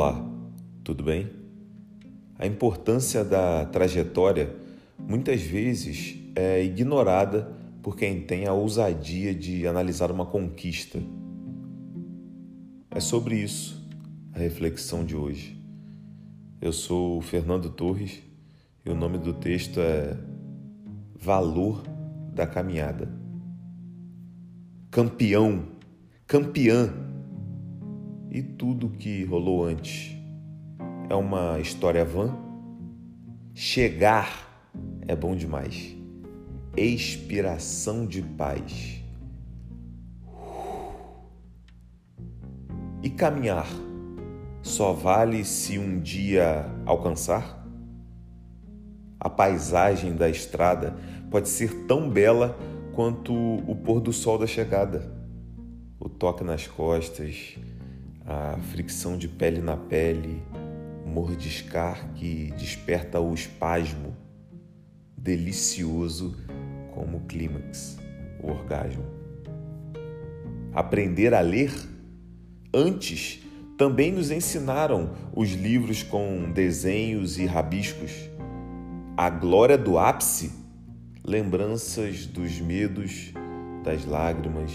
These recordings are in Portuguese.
Olá, tudo bem? A importância da trajetória muitas vezes é ignorada por quem tem a ousadia de analisar uma conquista. É sobre isso a reflexão de hoje. Eu sou Fernando Torres e o nome do texto é Valor da Caminhada. Campeão, campeã e tudo que rolou antes. É uma história vã? Chegar é bom demais. Expiração de paz. E caminhar só vale se um dia alcançar? A paisagem da estrada pode ser tão bela quanto o pôr do sol da chegada. O toque nas costas, a fricção de pele na pele, mordiscar que desperta o espasmo, delicioso como o clímax, o orgasmo. Aprender a ler antes também nos ensinaram os livros com desenhos e rabiscos. A glória do ápice, lembranças dos medos, das lágrimas,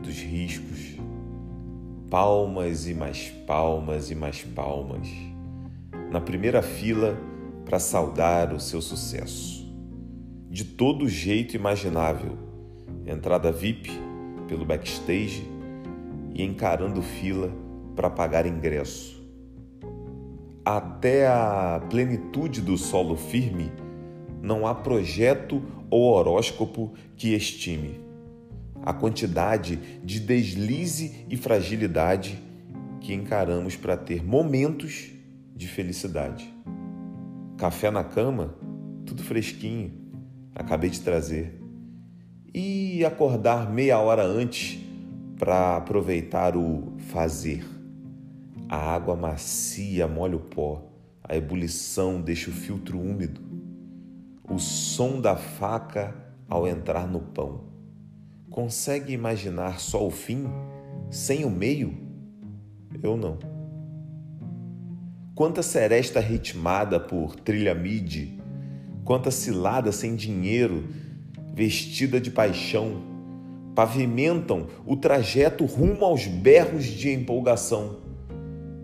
dos riscos palmas e mais palmas e mais palmas, na primeira fila para saudar o seu sucesso. De todo jeito imaginável, entrada VIP pelo backstage e encarando fila para pagar ingresso. Até a plenitude do solo firme, não há projeto ou horóscopo que estime a quantidade de deslize e fragilidade que encaramos para ter momentos de felicidade. Café na cama, tudo fresquinho, acabei de trazer. E acordar meia hora antes para aproveitar o fazer. A água macia molha o pó, a ebulição deixa o filtro úmido, o som da faca ao entrar no pão Consegue imaginar só o fim sem o meio? Eu não. Quanta seresta ritmada por trilha midi, quanta cilada sem dinheiro, vestida de paixão, pavimentam o trajeto rumo aos berros de empolgação,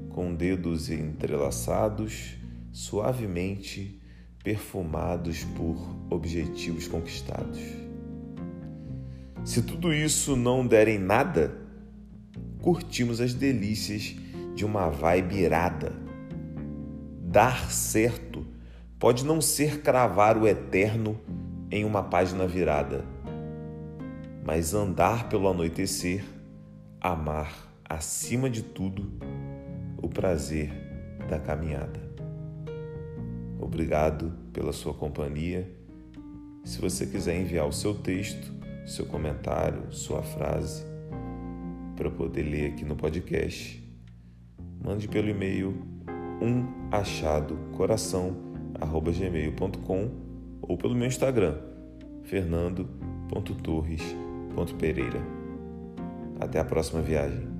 com dedos entrelaçados, suavemente perfumados por objetivos conquistados. Se tudo isso não der em nada, curtimos as delícias de uma vibe irada. Dar certo pode não ser cravar o eterno em uma página virada, mas andar pelo anoitecer, amar acima de tudo o prazer da caminhada. Obrigado pela sua companhia. Se você quiser enviar o seu texto, seu comentário, sua frase, para eu poder ler aqui no podcast, mande pelo e-mail umachadocoração@gmail.com ou pelo meu Instagram, fernando.torres.pereira. Até a próxima viagem.